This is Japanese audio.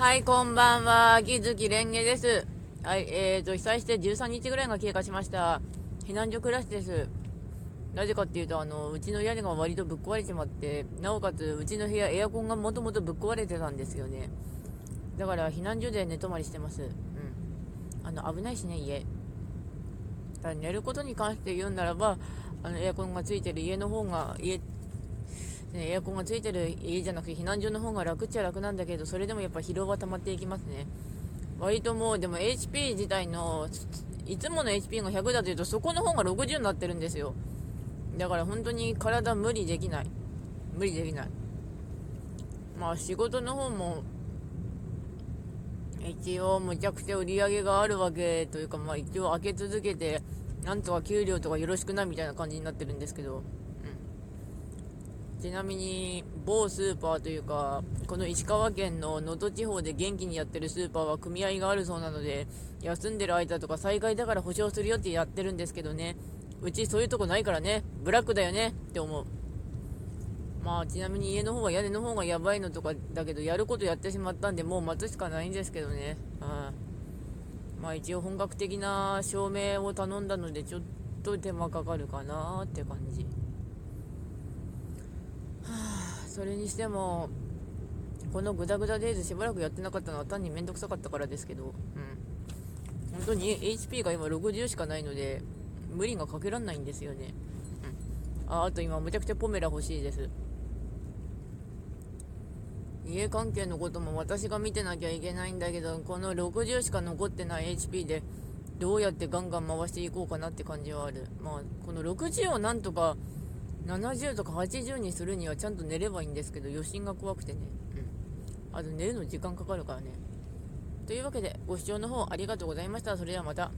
はい、こんばんは。秋月蓮華です。はい、えーと、被災して13日ぐらいが経過しました。避難所暮らしです。なぜかっていうと、あの、うちの屋根が割とぶっ壊れてまって、なおかつ、うちの部屋、エアコンがもともとぶっ壊れてたんですよね。だから、避難所で寝泊まりしてます。うん。あの、危ないしね、家。だ寝ることに関して言うならば、あの、エアコンがついてる家の方が、家、ね、エアコンがついてる家じゃなくて避難所の方が楽っちゃ楽なんだけど、それでもやっぱ疲労は溜まっていきますね。割ともう、でも HP 自体の、いつもの HP が100だというと、そこの方が60になってるんですよ。だから本当に体無理できない。無理できない。まあ仕事の方も、一応むちゃくちゃ売り上げがあるわけというか、まあ一応開け続けて、なんとか給料とかよろしくないみたいな感じになってるんですけど、ちなみに某スーパーというかこの石川県の能登地方で元気にやってるスーパーは組合があるそうなので休んでる間とか災害だから保証するよってやってるんですけどね。うちそういうとこないからね。ブラックだよね。って思う。まあちなみに家の方は屋根の方がやばいのとかだけどやることやってしまったんでもう待つしかないんですけどね。うんまあ一応本格的な照明を頼んだのでちょっと手間かかるかなって感じ。それにしてもこのグダグダデイズしばらくやってなかったのは単に面倒くさかったからですけど、うん、本当に HP が今60しかないので無理がかけらんないんですよね、うん、ああと今むちゃくちゃポメラ欲しいです。家関係のことも私が見てなきゃいけないんだけどこの60しか残ってない HP でどうやってガンガン回していこうかなって感じはある。まあこの60をなんとか70とか80にするにはちゃんと寝ればいいんですけど余震が怖くてね。うん。あと寝るの時間かかるからね。というわけでご視聴の方ありがとうございました。それではまた